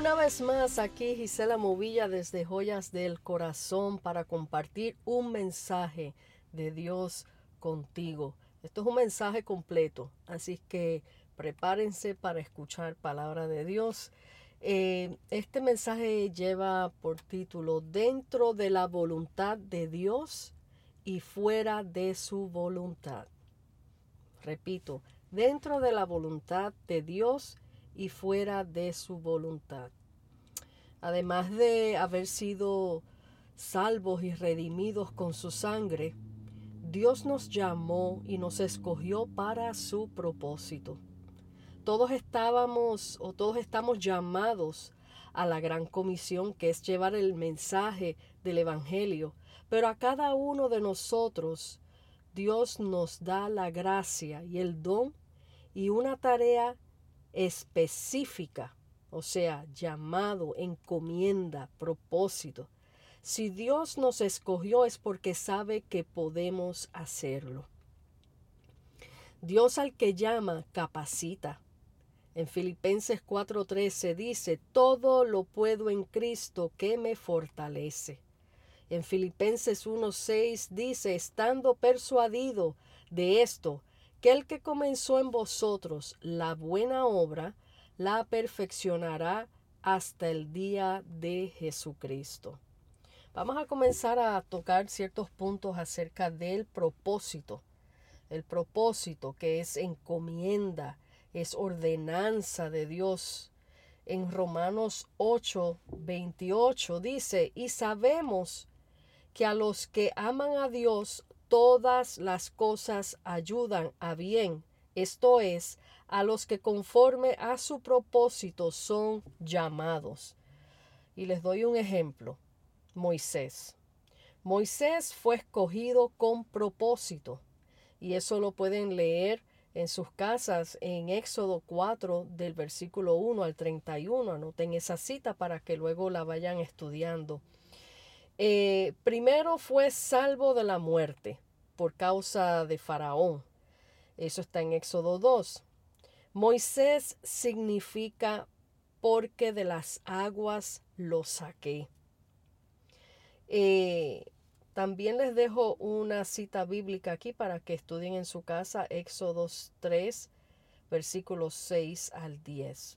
Una vez más aquí Gisela Movilla desde Joyas del Corazón para compartir un mensaje de Dios contigo. Esto es un mensaje completo, así que prepárense para escuchar palabra de Dios. Eh, este mensaje lleva por título Dentro de la voluntad de Dios y fuera de su voluntad. Repito, dentro de la voluntad de Dios y fuera de su voluntad. Además de haber sido salvos y redimidos con su sangre, Dios nos llamó y nos escogió para su propósito. Todos estábamos o todos estamos llamados a la gran comisión que es llevar el mensaje del Evangelio, pero a cada uno de nosotros Dios nos da la gracia y el don y una tarea específica, o sea, llamado, encomienda, propósito. Si Dios nos escogió es porque sabe que podemos hacerlo. Dios al que llama capacita. En Filipenses 4:13 dice, todo lo puedo en Cristo que me fortalece. En Filipenses 1:6 dice, estando persuadido de esto, que el que comenzó en vosotros la buena obra, la perfeccionará hasta el día de Jesucristo. Vamos a comenzar a tocar ciertos puntos acerca del propósito. El propósito que es encomienda, es ordenanza de Dios. En Romanos 8, 28 dice, y sabemos que a los que aman a Dios todas las cosas ayudan a bien, esto es, a los que conforme a su propósito son llamados. Y les doy un ejemplo, Moisés. Moisés fue escogido con propósito, y eso lo pueden leer en sus casas en Éxodo 4 del versículo 1 al 31. Anoten esa cita para que luego la vayan estudiando. Eh, primero fue salvo de la muerte por causa de Faraón. Eso está en Éxodo 2. Moisés significa porque de las aguas lo saqué. Eh, también les dejo una cita bíblica aquí para que estudien en su casa, Éxodo 3, versículos 6 al 10.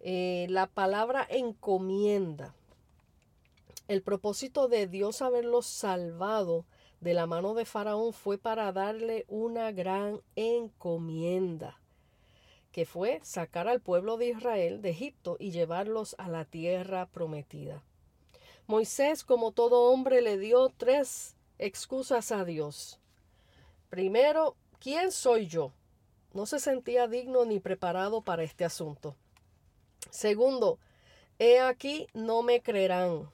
Eh, la palabra encomienda el propósito de Dios haberlos salvado de la mano de Faraón fue para darle una gran encomienda, que fue sacar al pueblo de Israel de Egipto y llevarlos a la tierra prometida. Moisés, como todo hombre, le dio tres excusas a Dios. Primero, ¿quién soy yo? No se sentía digno ni preparado para este asunto. Segundo, he aquí no me creerán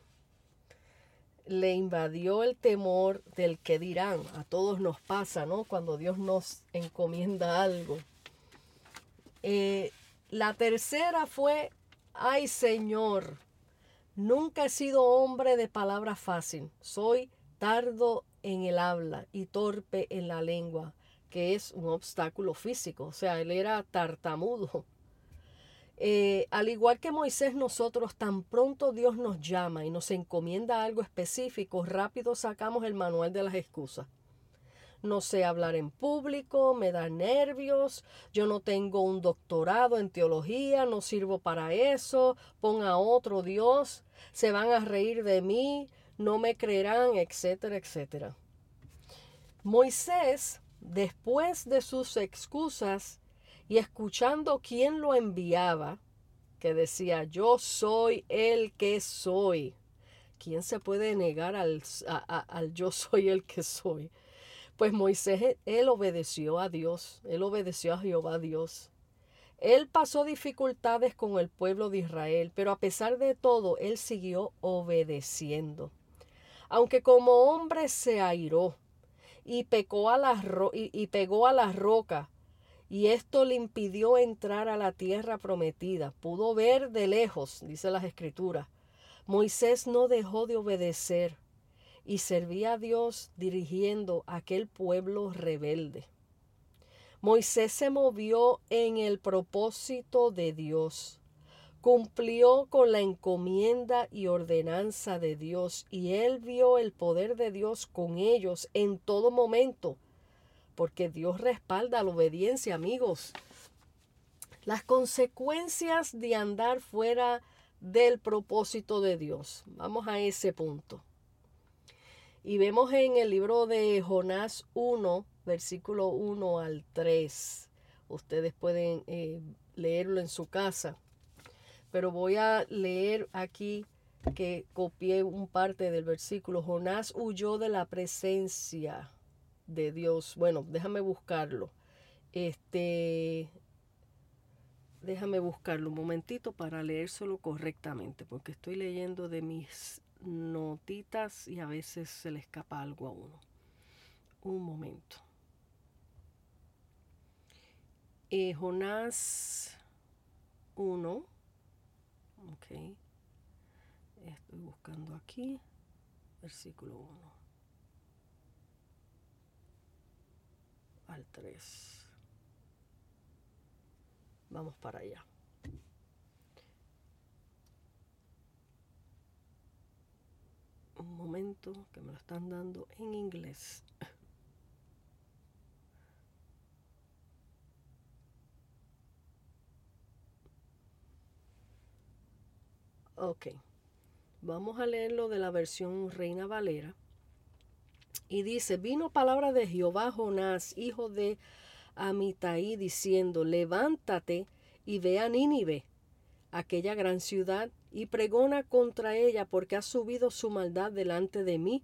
le invadió el temor del que dirán. A todos nos pasa, ¿no? Cuando Dios nos encomienda algo. Eh, la tercera fue, ay Señor, nunca he sido hombre de palabra fácil. Soy tardo en el habla y torpe en la lengua, que es un obstáculo físico. O sea, él era tartamudo. Eh, al igual que Moisés, nosotros tan pronto Dios nos llama y nos encomienda algo específico, rápido sacamos el manual de las excusas. No sé hablar en público, me da nervios, yo no tengo un doctorado en teología, no sirvo para eso, ponga a otro Dios, se van a reír de mí, no me creerán, etcétera, etcétera. Moisés, después de sus excusas, y escuchando quién lo enviaba, que decía, yo soy el que soy. ¿Quién se puede negar al, al yo soy el que soy? Pues Moisés, él obedeció a Dios, él obedeció a Jehová Dios. Él pasó dificultades con el pueblo de Israel, pero a pesar de todo, él siguió obedeciendo. Aunque como hombre se airó y, pecó a la y, y pegó a la roca y esto le impidió entrar a la tierra prometida. Pudo ver de lejos, dice las escrituras. Moisés no dejó de obedecer y servía a Dios dirigiendo aquel pueblo rebelde. Moisés se movió en el propósito de Dios. cumplió con la encomienda y ordenanza de Dios y él vio el poder de Dios con ellos en todo momento, porque Dios respalda la obediencia, amigos. Las consecuencias de andar fuera del propósito de Dios. Vamos a ese punto. Y vemos en el libro de Jonás 1, versículo 1 al 3. Ustedes pueden eh, leerlo en su casa pero voy a leer aquí que copié un parte del versículo. Jonás huyó de la presencia de Dios. Bueno, déjame buscarlo. Este, déjame buscarlo un momentito para leérselo correctamente, porque estoy leyendo de mis notitas y a veces se le escapa algo a uno. Un momento. Eh, Jonás 1 Ok. Estoy buscando aquí. Versículo 1. Al 3. Vamos para allá. Un momento que me lo están dando en inglés. Ok, vamos a leerlo de la versión Reina Valera. Y dice, vino palabra de Jehová Jonás, hijo de Amitai, diciendo, levántate y ve a Nínive, aquella gran ciudad, y pregona contra ella, porque ha subido su maldad delante de mí.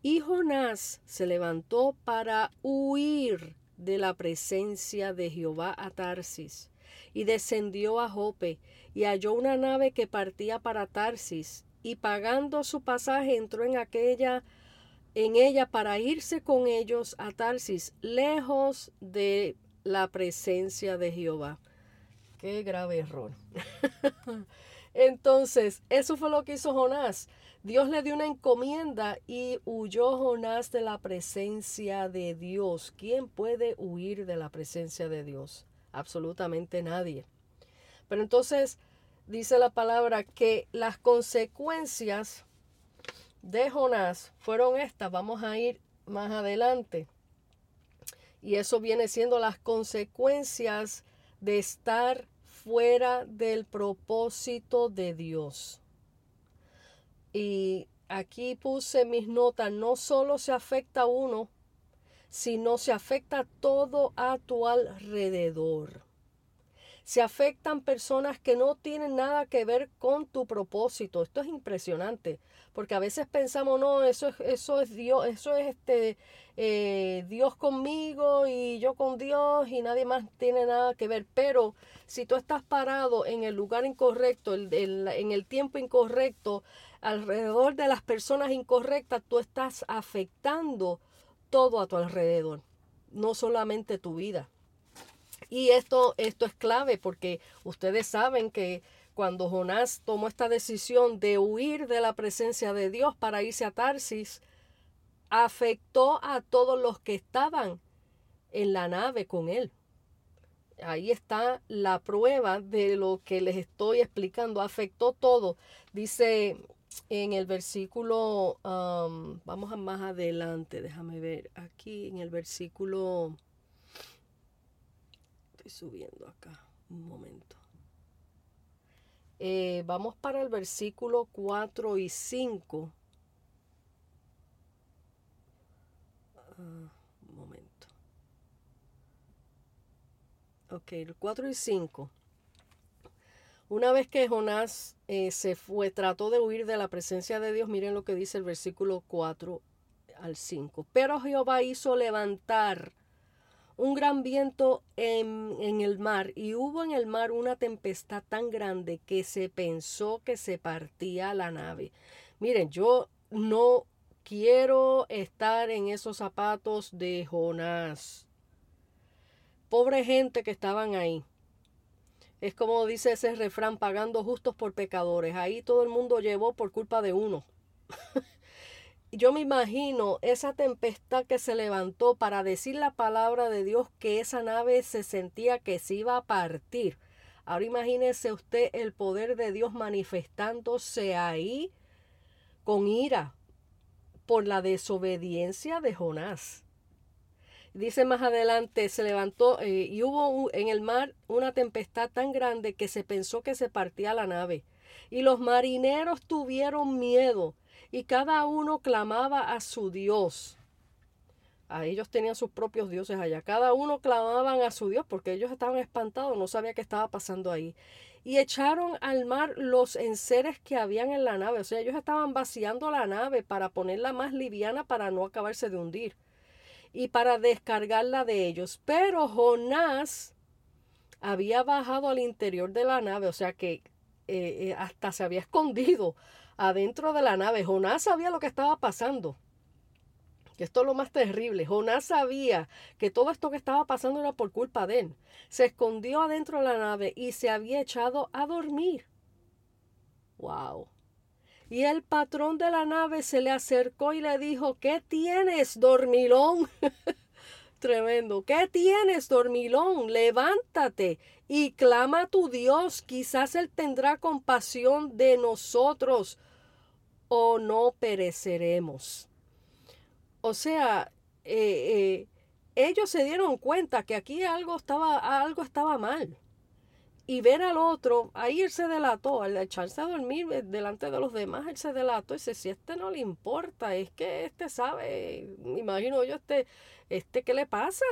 Y Jonás se levantó para huir de la presencia de Jehová a Tarsis y descendió a Jope, y halló una nave que partía para Tarsis, y pagando su pasaje entró en aquella en ella para irse con ellos a Tarsis, lejos de la presencia de Jehová. Qué grave error. Entonces, eso fue lo que hizo Jonás. Dios le dio una encomienda y huyó Jonás de la presencia de Dios. ¿Quién puede huir de la presencia de Dios? absolutamente nadie. Pero entonces dice la palabra que las consecuencias de Jonás fueron estas. Vamos a ir más adelante. Y eso viene siendo las consecuencias de estar fuera del propósito de Dios. Y aquí puse mis notas, no solo se afecta a uno, sino se afecta todo a tu alrededor. Se afectan personas que no tienen nada que ver con tu propósito. Esto es impresionante, porque a veces pensamos, no, eso es, eso es Dios, eso es este eh, Dios conmigo y yo con Dios y nadie más tiene nada que ver. Pero si tú estás parado en el lugar incorrecto, en el tiempo incorrecto, alrededor de las personas incorrectas, tú estás afectando todo a tu alrededor, no solamente tu vida. Y esto, esto es clave porque ustedes saben que cuando Jonás tomó esta decisión de huir de la presencia de Dios para irse a Tarsis, afectó a todos los que estaban en la nave con él. Ahí está la prueba de lo que les estoy explicando. Afectó todo. Dice en el versículo, vamos a más adelante, déjame ver, aquí en el versículo, estoy subiendo acá, un momento. Eh, vamos para el versículo 4 y 5. Ah, un momento. Ok, el 4 y 5. Una vez que Jonás eh, se fue, trató de huir de la presencia de Dios, miren lo que dice el versículo 4 al 5. Pero Jehová hizo levantar un gran viento en, en, el mar y hubo en el mar una tempestad tan grande que se pensó que se partía la nave. Miren, yo no quiero estar en esos zapatos de Jonás. Pobre gente que estaban ahí. Es como dice ese refrán, pagando justos por pecadores. Ahí todo el mundo llevó por culpa de uno. Yo me imagino esa tempestad que se levantó para decir la palabra de Dios que esa nave se sentía que se iba a partir. Ahora imagínese usted el poder de Dios manifestándose ahí con ira por la desobediencia de Jonás. Dice más adelante, se levantó eh, y hubo en el mar una tempestad tan grande que se pensó que se partía la nave. Y los marineros tuvieron miedo y cada uno clamaba a su Dios. A ellos tenían sus propios dioses allá. Cada uno clamaban a su Dios porque ellos estaban espantados, no sabía qué estaba pasando ahí. Y echaron al mar los enseres que habían en la nave. O sea, ellos estaban vaciando la nave para ponerla más liviana para no acabarse de hundir. Y para descargarla de ellos. Pero Jonás había bajado al interior de la nave. O sea que eh, eh, hasta se había escondido adentro de la nave. Jonás sabía lo que estaba pasando. Esto es lo más terrible. Jonás sabía que todo esto que estaba pasando era por culpa de él. Se escondió adentro de la nave y se había echado a dormir. ¡Wow! Y el patrón de la nave se le acercó y le dijo, ¿qué tienes, dormilón? Tremendo. ¿Qué tienes, dormilón? Levántate y clama a tu Dios. Quizás Él tendrá compasión de nosotros o no pereceremos. O sea, eh, eh, ellos se dieron cuenta que aquí algo estaba, algo estaba mal. Y ver al otro, ahí él se delató, al echarse a dormir delante de los demás, él se delató y dice, si este no le importa, es que este sabe, imagino yo, este, este, ¿qué le pasa?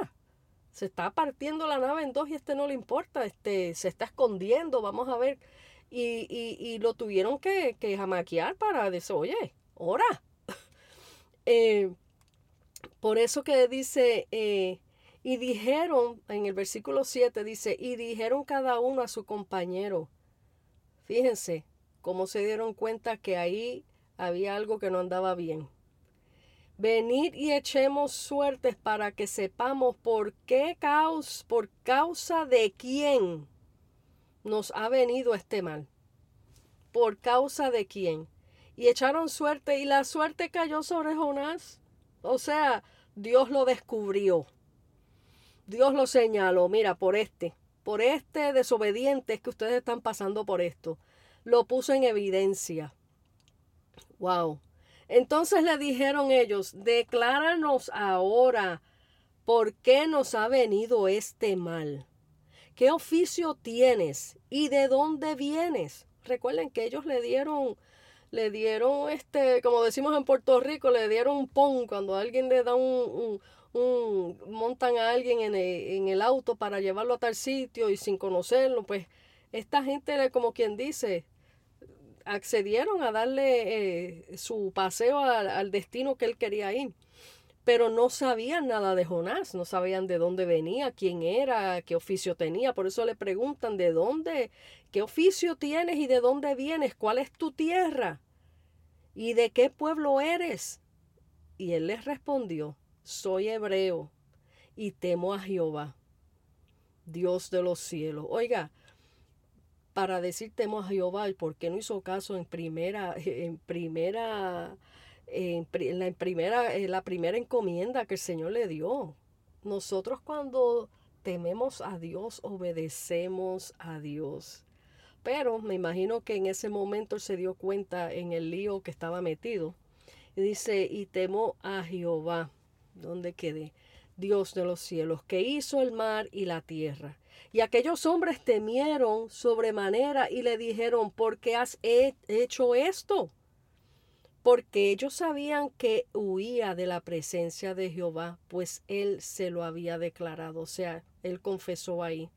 Se está partiendo la nave en dos y este no le importa, este, se está escondiendo, vamos a ver. Y, y, y lo tuvieron que, que jamaquear para decir, oye, ora. eh, por eso que dice, eh, y dijeron, en el versículo 7 dice, y dijeron cada uno a su compañero. Fíjense cómo se dieron cuenta que ahí había algo que no andaba bien. Venid y echemos suertes para que sepamos por qué causa, por causa de quién nos ha venido este mal. Por causa de quién. Y echaron suerte y la suerte cayó sobre Jonás. O sea, Dios lo descubrió. Dios lo señaló, mira, por este, por este desobediente es que ustedes están pasando por esto. Lo puso en evidencia. Wow. Entonces le dijeron ellos, decláranos ahora por qué nos ha venido este mal. ¿Qué oficio tienes y de dónde vienes? Recuerden que ellos le dieron le dieron, este, como decimos en Puerto Rico, le dieron un pon cuando alguien le da un, un, montan a alguien en el, en el, auto para llevarlo a tal sitio y sin conocerlo, pues esta gente, como quien dice, accedieron a darle eh, su paseo al destino que él quería ir. Pero no sabían nada de Jonás, no sabían de dónde venía, quién era, qué oficio tenía. Por eso le preguntan de dónde, qué oficio tienes y de dónde vienes, cuál es tu tierra y de qué pueblo eres. Y él les respondió, soy hebreo y temo a Jehová, Dios de los cielos. Oiga, para decir temo a Jehová, ¿por qué no hizo caso en primera, en primera en, la, primera, la primera encomienda que el Señor le dio. Nosotros cuando tememos a Dios, obedecemos a Dios. Pero me imagino que en ese momento se dio cuenta en el lío que estaba metido. Y dice, y temo a Jehová, donde quede, Dios de los cielos, que hizo el mar y la tierra. Y aquellos hombres temieron sobremanera y le dijeron, ¿por qué has hecho esto? Porque ellos sabían que huía de la presencia de Jehová, pues él se lo había declarado, o sea, él confesó ahí.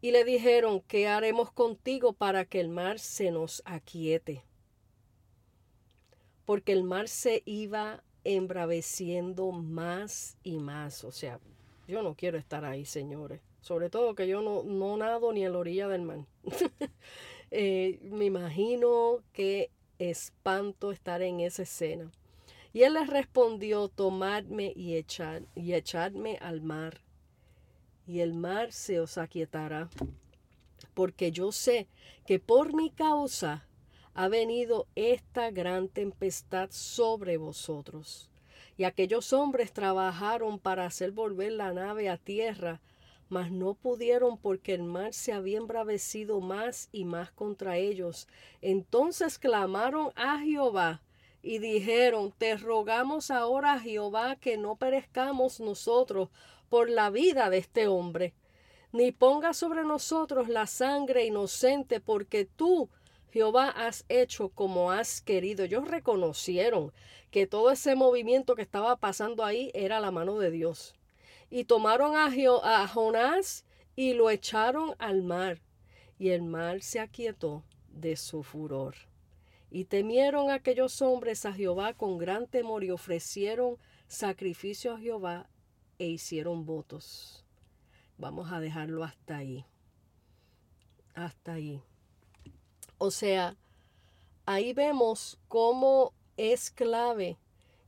Y le dijeron, ¿qué haremos contigo para que el mar se nos aquiete? Porque el mar se iba embraveciendo más y más, o sea, yo no quiero estar ahí, señores, sobre todo que yo no, no nado ni a la orilla del mar. Eh, me imagino que espanto estar en esa escena. Y él les respondió, tomadme y, echad, y echadme al mar, y el mar se os aquietará, porque yo sé que por mi causa ha venido esta gran tempestad sobre vosotros. Y aquellos hombres trabajaron para hacer volver la nave a tierra, mas no pudieron porque el mar se había embravecido más y más contra ellos. Entonces clamaron a Jehová y dijeron, Te rogamos ahora, Jehová, que no perezcamos nosotros por la vida de este hombre, ni ponga sobre nosotros la sangre inocente, porque tú, Jehová, has hecho como has querido. Ellos reconocieron que todo ese movimiento que estaba pasando ahí era la mano de Dios. Y tomaron a, a Jonás y lo echaron al mar, y el mar se aquietó de su furor. Y temieron aquellos hombres a Jehová con gran temor y ofrecieron sacrificio a Jehová e hicieron votos. Vamos a dejarlo hasta ahí. Hasta ahí. O sea, ahí vemos cómo es clave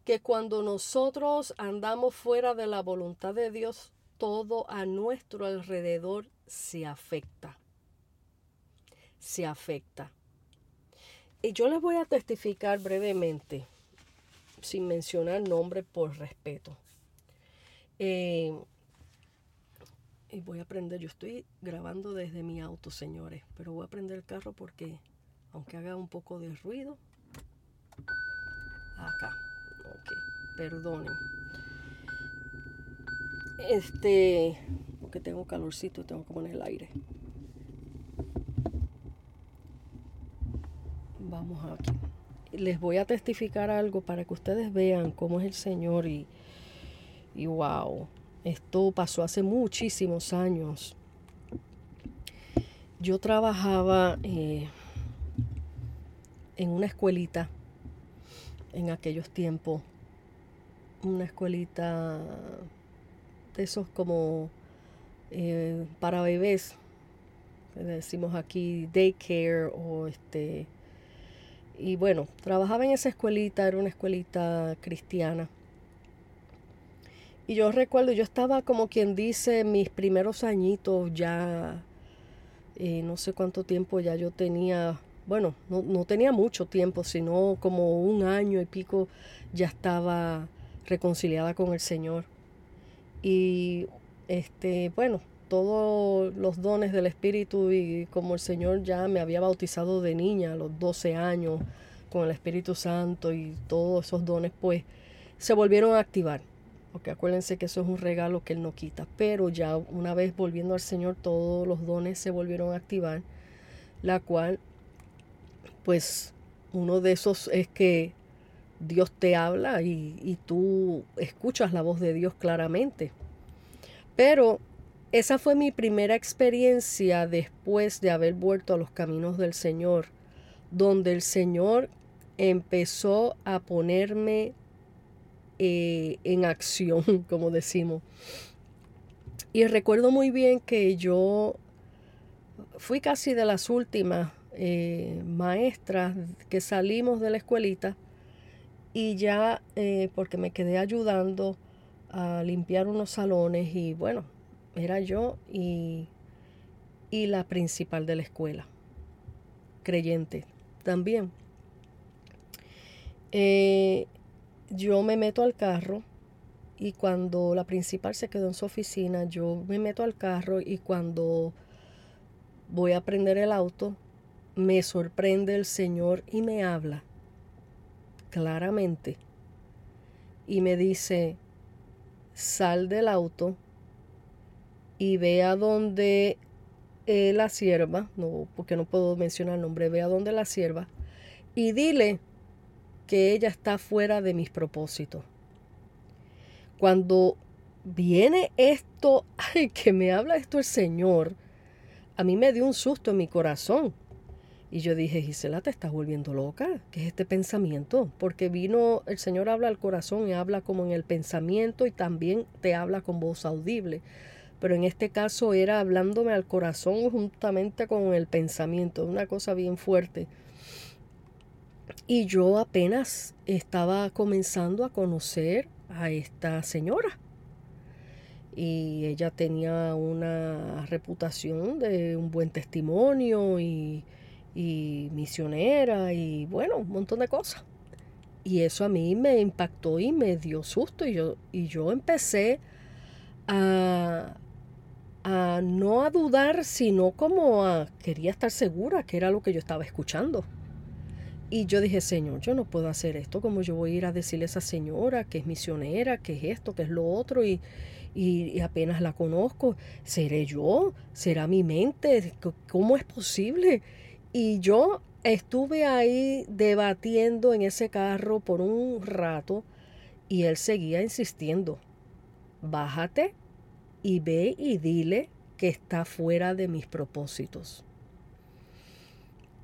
que cuando nosotros andamos fuera de la voluntad de Dios, todo a nuestro alrededor se afecta. Se afecta. Y yo les voy a testificar brevemente, sin mencionar nombre por respeto. Eh, y voy a prender, yo estoy grabando desde mi auto, señores, pero voy a prender el carro porque, aunque haga un poco de ruido, acá, perdonen. Este, porque tengo calorcito, tengo que poner el aire. Vamos aquí. Les voy a testificar algo para que ustedes vean cómo es el Señor y, y wow, esto pasó hace muchísimos años. Yo trabajaba eh, en una escuelita en aquellos tiempos. Una escuelita de esos como eh, para bebés. decimos aquí daycare o este. Y bueno, trabajaba en esa escuelita, era una escuelita cristiana. Y yo recuerdo, yo estaba como quien dice, mis primeros añitos ya, eh, no sé cuánto tiempo ya yo tenía, bueno, no, no tenía mucho tiempo, sino como un año y pico ya estaba reconciliada con el Señor. Y este, bueno, todos los dones del Espíritu y como el Señor ya me había bautizado de niña a los 12 años con el Espíritu Santo y todos esos dones, pues se volvieron a activar porque acuérdense que eso es un regalo que Él no quita. Pero ya una vez volviendo al Señor, todos los dones se volvieron a activar, la cual, pues, uno de esos es que Dios te habla y, y tú escuchas la voz de Dios claramente. Pero esa fue mi primera experiencia después de haber vuelto a los caminos del Señor, donde el Señor empezó a ponerme eh, en acción, como decimos. Y recuerdo muy bien que yo fui casi de las últimas eh, maestras que salimos de la escuelita y ya eh, porque me quedé ayudando a limpiar unos salones y bueno, era yo y, y la principal de la escuela, creyente también. Yo me meto al carro y cuando la principal se quedó en su oficina, yo me meto al carro y cuando voy a prender el auto, me sorprende el Señor y me habla claramente y me dice, sal del auto y ve a donde eh, la sierva, no, porque no puedo mencionar el nombre, ve a donde la sierva y dile que ella está fuera de mis propósitos. Cuando viene esto, que me habla esto el Señor, a mí me dio un susto en mi corazón. Y yo dije, Gisela, te estás volviendo loca. ¿Qué es este pensamiento? Porque vino, el Señor habla al corazón y habla como en el pensamiento y también te habla con voz audible. Pero en este caso era hablándome al corazón juntamente con el pensamiento, una cosa bien fuerte. Y yo apenas estaba comenzando a conocer a esta señora. Y ella tenía una reputación de un buen testimonio y, misionera y bueno, un montón de cosas. Y eso a mí me impactó y me dio susto. Y yo, y yo empecé a, a no a dudar, sino como a quería estar segura que era lo que yo estaba escuchando. Y yo dije, Señor, yo no puedo hacer esto, como yo voy a ir a decirle a esa señora que es misionera, que es esto, que es lo otro, y, y, apenas la conozco, ¿seré yo? ¿Será mi mente? ¿Cómo es posible? Y yo estuve ahí debatiendo en ese carro por un rato y él seguía insistiendo, bájate y ve y dile que está fuera de mis propósitos.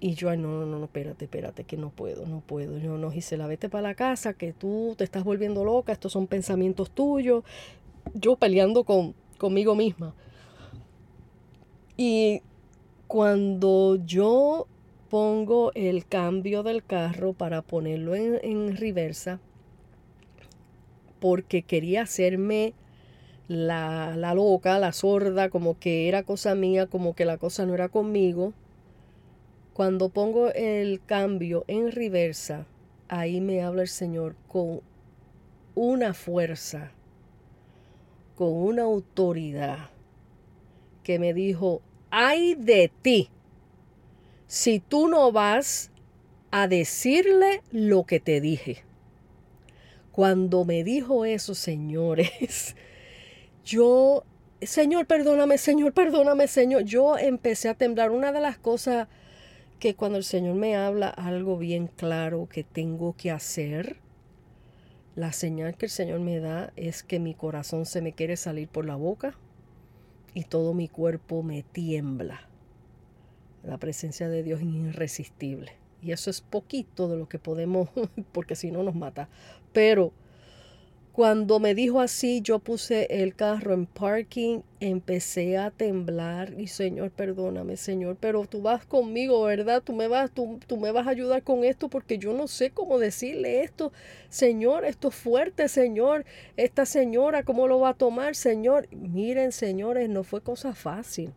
Y yo, ay, no, no, no, espérate, espérate, que no puedo, no puedo. Yo no, la vete para la casa, que tú te estás volviendo loca, estos son pensamientos tuyos. Yo peleando con, conmigo misma. Y cuando yo pongo el cambio del carro para ponerlo en, en reversa, porque quería hacerme la, la loca, la sorda, como que era cosa mía, como que la cosa no era conmigo. Cuando pongo el cambio en reversa, ahí me habla el Señor con una fuerza, con una autoridad, que me dijo, ay de ti, si tú no vas a decirle lo que te dije. Cuando me dijo eso, señores, yo, Señor, perdóname, Señor, perdóname, Señor. Yo empecé a temblar. Una de las cosas que cuando el Señor me habla algo bien claro que tengo que hacer, la señal que el Señor me da es que mi corazón se me quiere salir por la boca y todo mi cuerpo me tiembla. La presencia de Dios es irresistible. Y eso es poquito de lo que podemos, porque si no nos mata. Pero cuando me dijo así, yo puse el carro en parking, empecé a temblar y Señor, perdóname, Señor, pero tú vas conmigo, ¿verdad? Tú me vas, tú, tú me vas a ayudar con esto porque yo no sé cómo decirle esto. Señor, esto es fuerte, Señor. Esta señora, ¿cómo lo va a tomar, Señor? Miren, señores, no fue cosa fácil.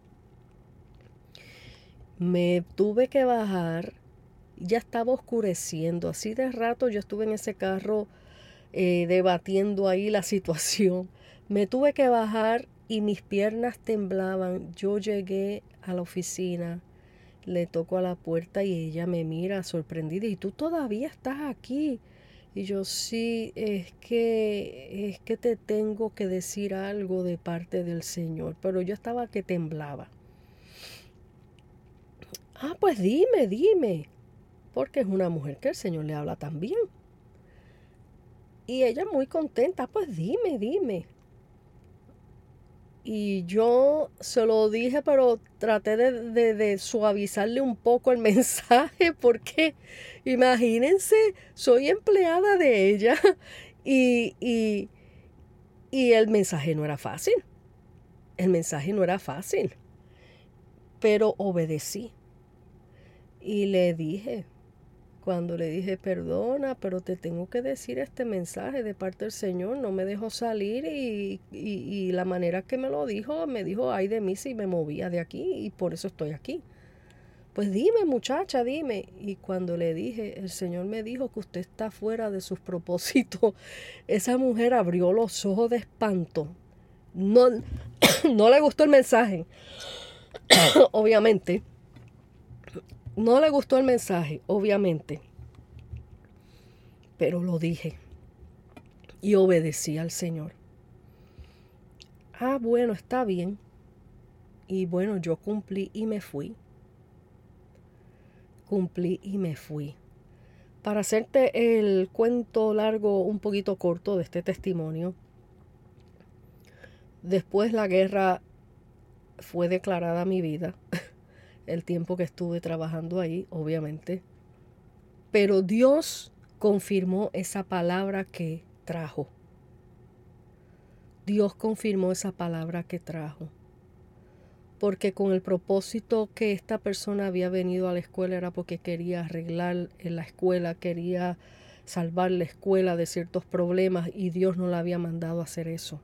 Me tuve que bajar, ya estaba oscureciendo, así de rato yo estuve en ese carro eh, debatiendo ahí la situación. Me tuve que bajar y mis piernas temblaban. Yo llegué a la oficina, le toco a la puerta y ella me mira sorprendida. ¿Y tú todavía estás aquí? Y yo sí, es que es que te tengo que decir algo de parte del Señor, pero yo estaba que temblaba. Ah, pues dime, dime, porque es una mujer que el Señor le habla también. Y ella muy contenta, pues dime, dime. Y yo se lo dije, pero traté de, suavizarle un poco el mensaje, porque imagínense, soy empleada de ella y, y, y el mensaje no era fácil. El mensaje no era fácil, pero obedecí. Y le dije, cuando le dije, perdona, pero te tengo que decir este mensaje de parte del Señor, no me dejó salir y, la manera que me lo dijo, me dijo, ay de mí si me movía de aquí y por eso estoy aquí. Pues dime muchacha, dime. Y cuando le dije, el Señor me dijo que usted está fuera de sus propósitos, esa mujer abrió los ojos de espanto. No, no le gustó el mensaje, obviamente no le gustó el mensaje, obviamente, pero lo dije y obedecí al Señor. Ah, bueno, está bien. Y bueno, yo cumplí y me fui. Cumplí y me fui. Para hacerte el cuento largo, un poquito corto de este testimonio, después la guerra fue declarada mi vida. el tiempo que estuve trabajando ahí, obviamente. Pero Dios confirmó esa palabra que trajo. Dios confirmó esa palabra que trajo. Porque con el propósito que esta persona había venido a la escuela era porque quería arreglar en la escuela, quería salvar la escuela de ciertos problemas y Dios no la había mandado a hacer eso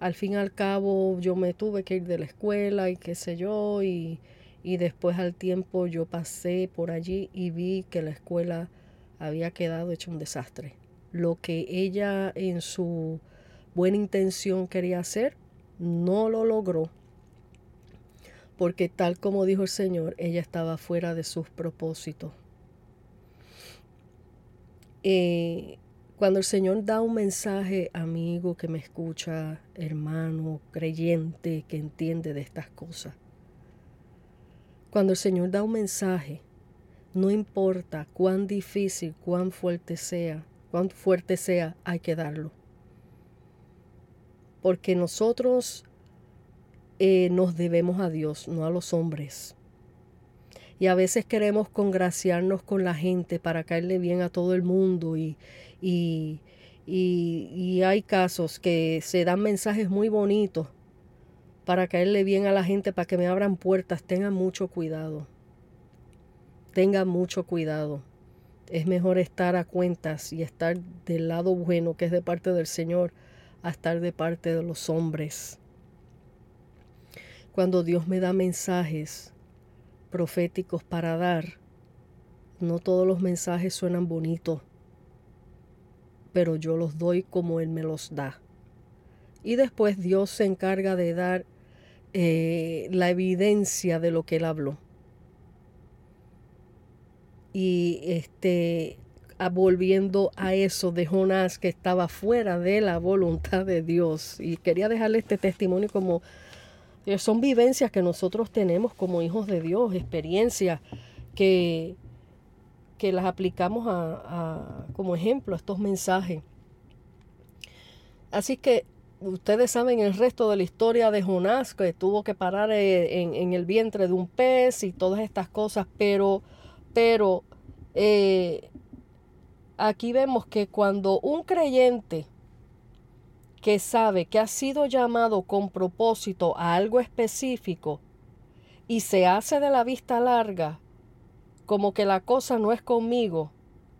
al fin y al cabo yo me tuve que ir de la escuela y qué sé yo, y, y después al tiempo yo pasé por allí y vi que la escuela había quedado hecho un desastre. Lo que ella en su buena intención quería hacer, no lo logró porque tal como dijo el Señor, ella estaba fuera de sus propósitos. Eh, cuando el Señor da un mensaje, amigo que me escucha, hermano, creyente que entiende de estas cosas, cuando el Señor da un mensaje, no importa cuán difícil, cuán fuerte sea, cuán fuerte sea, hay que darlo. Porque nosotros eh, nos debemos a Dios, no a los hombres. Y a veces queremos congraciarnos con la gente para caerle bien a todo el mundo y, y, y hay casos que se dan mensajes muy bonitos para caerle bien a la gente, para que me abran puertas, tengan mucho cuidado. Tengan mucho cuidado. Es mejor estar a cuentas y estar del lado bueno, que es de parte del Señor, a estar de parte de los hombres. Cuando Dios me da mensajes proféticos para dar, no todos los mensajes suenan bonitos, pero yo los doy como Él me los da. Y después Dios se encarga de dar eh, la evidencia de lo que Él habló. Y este, volviendo a eso de Jonás que estaba fuera de la voluntad de Dios. Y quería dejarle este testimonio como son vivencias que nosotros tenemos como hijos de Dios, experiencias que, que las aplicamos a, como ejemplo a estos mensajes. Así que ustedes saben el resto de la historia de Jonás, que tuvo que parar eh, en, el vientre de un pez y todas estas cosas, pero, pero eh, aquí vemos que cuando un creyente que sabe que ha sido llamado con propósito a algo específico y se hace de la vista larga, como que la cosa no es conmigo,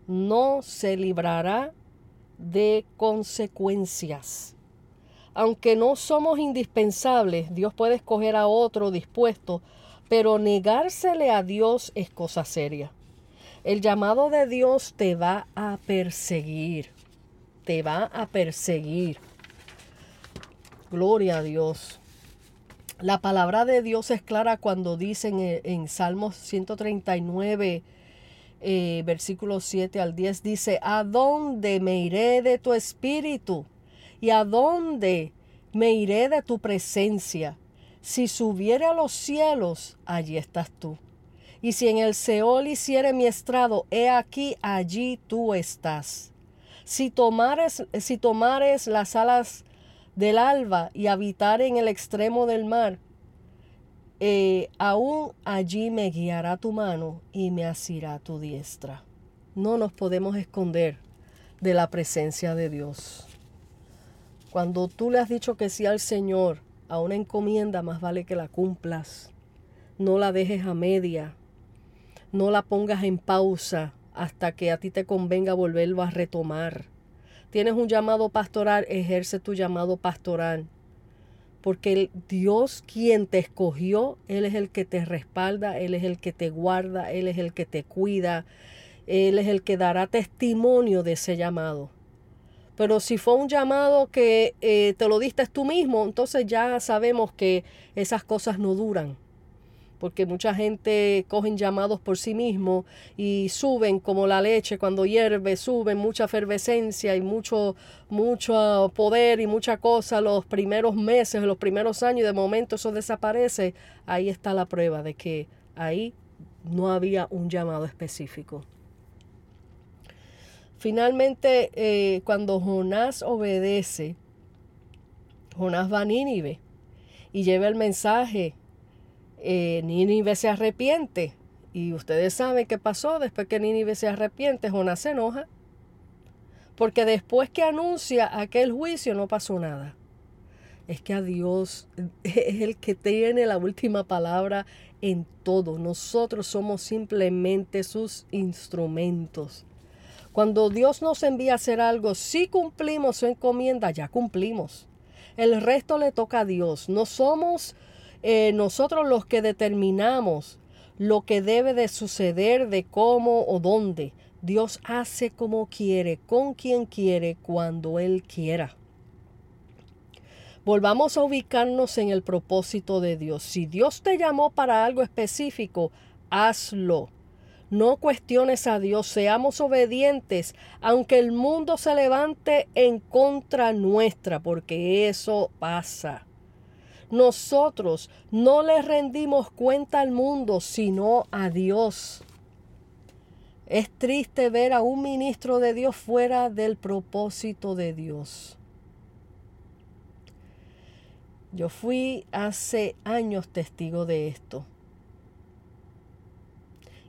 no se librará de consecuencias aunque no somos indispensables, Dios puede escoger a otro dispuesto, pero negársele a Dios es cosa seria. El llamado de Dios te va a perseguir, te va a perseguir. Gloria a Dios. La palabra de Dios es clara cuando dicen en, Salmos 139, eh, versículos 7 al 10, dice, ¿a dónde me iré de tu espíritu? ¿Y a dónde me iré de tu presencia? Si subiere a los cielos, allí estás tú. Y si en el Seol hiciere mi estrado, he aquí, allí tú estás. Si tomares, si tomares las alas del alba y habitar en el extremo del mar, eh, aún allí me guiará tu mano y me asirá tu diestra. No nos podemos esconder de la presencia de Dios. Cuando tú le has dicho que sí al Señor a una encomienda, más vale que la cumplas. No la dejes a media. No la pongas en pausa hasta que a ti te convenga volverlo a retomar. Tienes un llamado pastoral, ejerce tu llamado pastoral. Porque el Dios quien te escogió, Él es el que te respalda, Él es el que te guarda, Él es el que te cuida, Él es el que dará testimonio de ese llamado. Pero si fue un llamado que eh, te lo diste tú mismo, entonces ya sabemos que esas cosas no duran. Porque mucha gente cogen llamados por sí mismo y suben como la leche cuando hierve, suben mucha efervescencia y mucho, mucho poder y mucha cosa los primeros meses, los primeros años y de momento eso desaparece. Ahí está la prueba de que ahí no había un llamado específico. Finalmente, eh, cuando Jonás obedece, Jonás va a Nínive y lleva el mensaje. Eh, Nínive se arrepiente. Y ustedes saben qué pasó después que Nínive se arrepiente, Jonás se enoja. Porque después que anuncia aquel juicio no pasó nada. Es que a Dios es el que tiene la última palabra en todo. Nosotros somos simplemente sus instrumentos. Cuando Dios nos envía a hacer algo, si cumplimos su encomienda, ya cumplimos. El resto le toca a Dios. No somos eh, nosotros los que determinamos lo que debe de suceder, de cómo o dónde. Dios hace como quiere, con quien quiere, cuando Él quiera. Volvamos a ubicarnos en el propósito de Dios. Si Dios te llamó para algo específico, hazlo. No cuestiones a Dios, seamos obedientes, aunque el mundo se levante en contra nuestra, porque eso pasa. Nosotros no le rendimos cuenta al mundo, sino a Dios. Es triste ver a un ministro de Dios fuera del propósito de Dios. Yo fui hace años testigo de esto.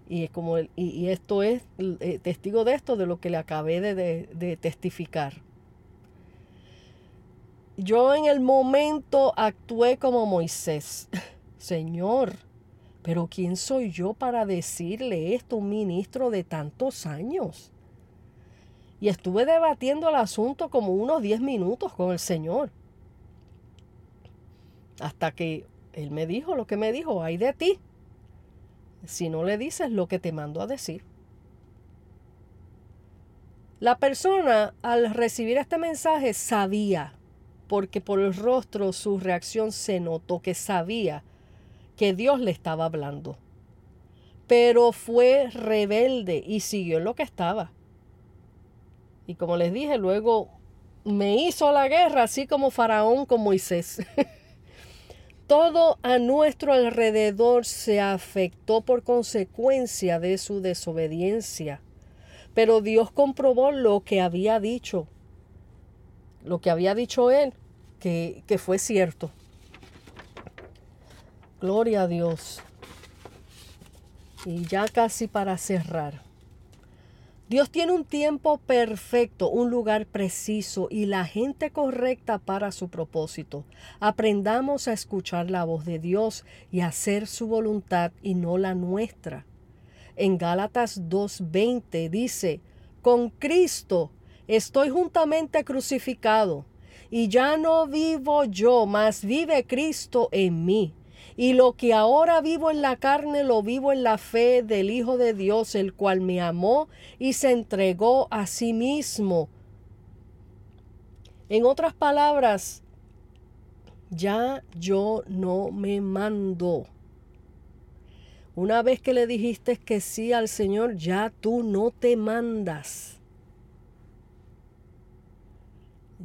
Y, como, y, esto es eh, testigo de esto, de lo que le acabé de testificar. Yo en el momento actué como Moisés. Señor, pero ¿quién soy yo para decirle esto a un ministro de tantos años? Y estuve debatiendo el asunto como unos 10 minutos con el Señor. Hasta que él me dijo lo que me dijo, ay de ti, si no le dices lo que te mando a decir. La persona al recibir este mensaje sabía, porque por el rostro su reacción se notó que sabía que Dios le estaba hablando. Pero fue rebelde y siguió en lo que estaba. Y como les dije, luego me hizo la guerra, así como Faraón con Moisés. Todo a nuestro alrededor se afectó por consecuencia de su desobediencia. Pero Dios comprobó lo que había dicho, lo que había dicho él, que, fue cierto. Gloria a Dios. Y ya casi para cerrar. Dios tiene un tiempo perfecto, un lugar preciso y la gente correcta para su propósito. Aprendamos a escuchar la voz de Dios y hacer su voluntad y no la nuestra. En Gálatas 2.20 dice, con Cristo estoy juntamente crucificado, y ya no vivo yo, mas vive Cristo en mí. Y lo que ahora vivo en la carne lo vivo en la fe del Hijo de Dios, el cual me amó y se entregó a sí mismo. En otras palabras, ya yo no me mando. Una vez que le dijiste que sí al Señor, ya tú no te mandas.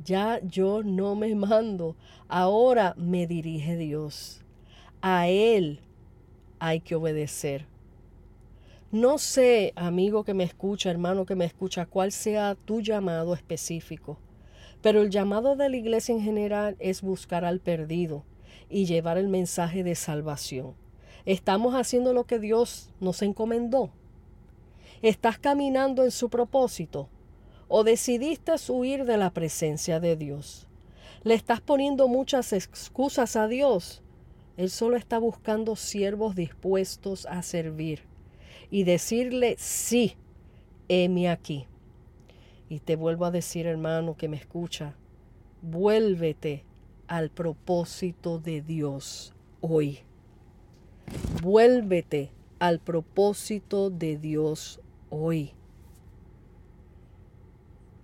Ya yo no me mando. Ahora me dirige Dios. A Él hay que obedecer. No sé, amigo que me escucha, hermano que me escucha, cuál sea tu llamado específico, pero el llamado de la iglesia en general es buscar al perdido y llevar el mensaje de salvación. ¿Estamos haciendo lo que Dios nos encomendó? ¿Estás caminando en su propósito? ¿O decidiste huir de la presencia de Dios? ¿Le estás poniendo muchas excusas a Dios? Él solo está buscando siervos dispuestos a servir y decirle, sí, heme aquí. Y te vuelvo a decir, hermano, que me escucha, vuélvete al propósito de Dios hoy. Vuélvete al propósito de Dios hoy.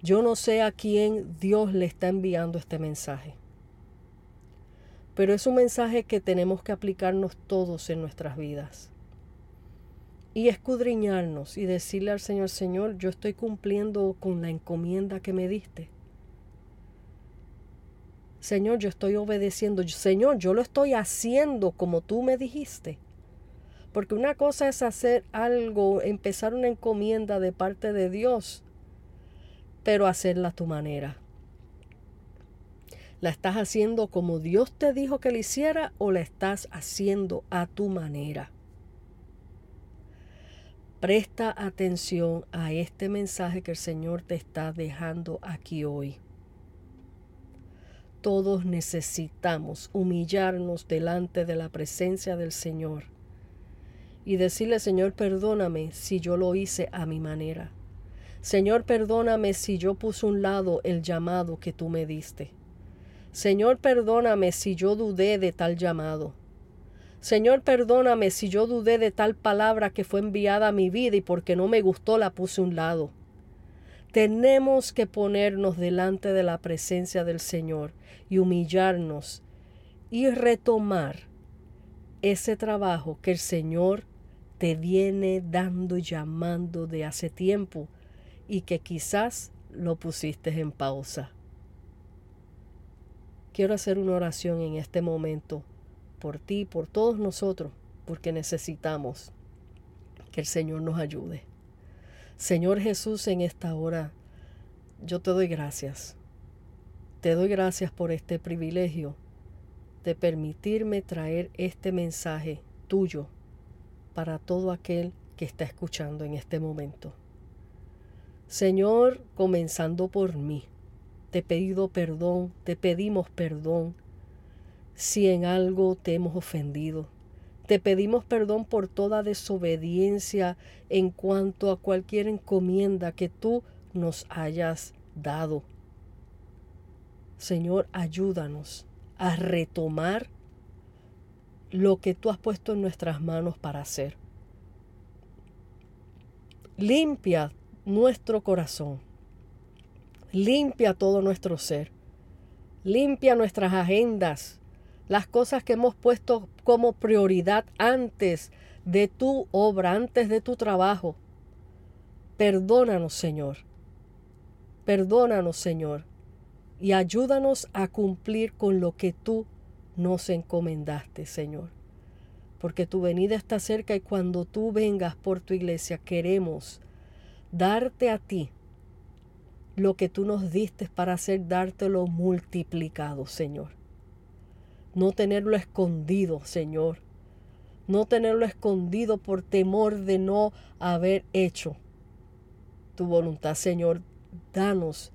Yo no sé a quién Dios le está enviando este mensaje. Pero es un mensaje que tenemos que aplicarnos todos en nuestras vidas. Y escudriñarnos y decirle al Señor, Señor, yo estoy cumpliendo con la encomienda que me diste. Señor, yo estoy obedeciendo. Señor, yo lo estoy haciendo como tú me dijiste. Porque una cosa es hacer algo, empezar una encomienda de parte de Dios, pero hacerla a tu manera. ¿La estás haciendo como Dios te dijo que la hiciera o la estás haciendo a tu manera? Presta atención a este mensaje que el Señor te está dejando aquí hoy. Todos necesitamos humillarnos delante de la presencia del Señor y decirle, Señor, perdóname si yo lo hice a mi manera. Señor, perdóname si yo puse un lado el llamado que tú me diste. Señor, perdóname si yo dudé de tal llamado. Señor, perdóname si yo dudé de tal palabra que fue enviada a mi vida y porque no me gustó la puse un lado. Tenemos que ponernos delante de la presencia del Señor y humillarnos y retomar ese trabajo que el Señor te viene dando y llamando de hace tiempo y que quizás lo pusiste en pausa. Quiero hacer una oración en este momento por ti, por todos nosotros, porque necesitamos que el Señor nos ayude. Señor Jesús, en esta hora yo te doy gracias. Te doy gracias por este privilegio de permitirme traer este mensaje tuyo para todo aquel que está escuchando en este momento. Señor, comenzando por mí, te he pedido perdón, te pedimos perdón si en algo te hemos ofendido. Te pedimos perdón por toda desobediencia en cuanto a cualquier encomienda que tú nos hayas dado. Señor, ayúdanos a retomar lo que tú has puesto en nuestras manos para hacer. Limpia nuestro corazón. Limpia todo nuestro ser. Limpia nuestras agendas. Las cosas que hemos puesto como prioridad antes de tu obra, antes de tu trabajo. Perdónanos, Señor. Perdónanos, Señor. Y ayúdanos a cumplir con lo que tú nos encomendaste, Señor. Porque tu venida está cerca y cuando tú vengas por tu iglesia queremos darte a ti lo que tú nos diste para hacer dártelo multiplicado, Señor. No tenerlo escondido, Señor. No tenerlo escondido por temor de no haber hecho tu voluntad, Señor. Danos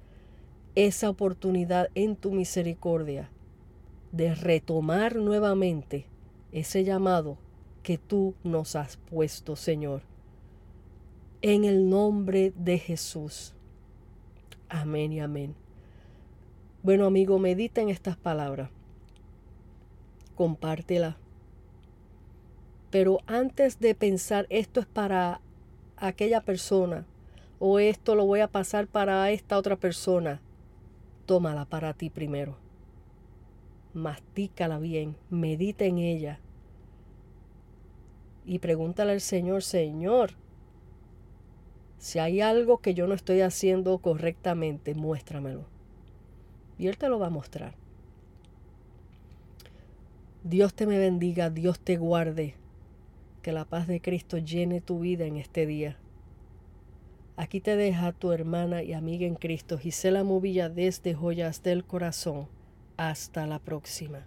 esa oportunidad en tu misericordia de retomar nuevamente ese llamado que tú nos has puesto, Señor. En el nombre de Jesús. Amén y amén. Bueno, amigo, medita en estas palabras. Compártela. Pero antes de pensar esto es para aquella persona o esto lo voy a pasar para esta otra persona, tómala para ti primero mastícala bien, medita en ella y pregúntale al Señor, Señor, si hay algo que yo no estoy haciendo correctamente, muéstramelo. Y Él te lo va a mostrar. Dios te me bendiga, Dios te guarde. Que la paz de Cristo llene tu vida en este día. Aquí te deja tu hermana y amiga en Cristo, Gisela Movilla desde Joyas del Corazón. Hasta la próxima.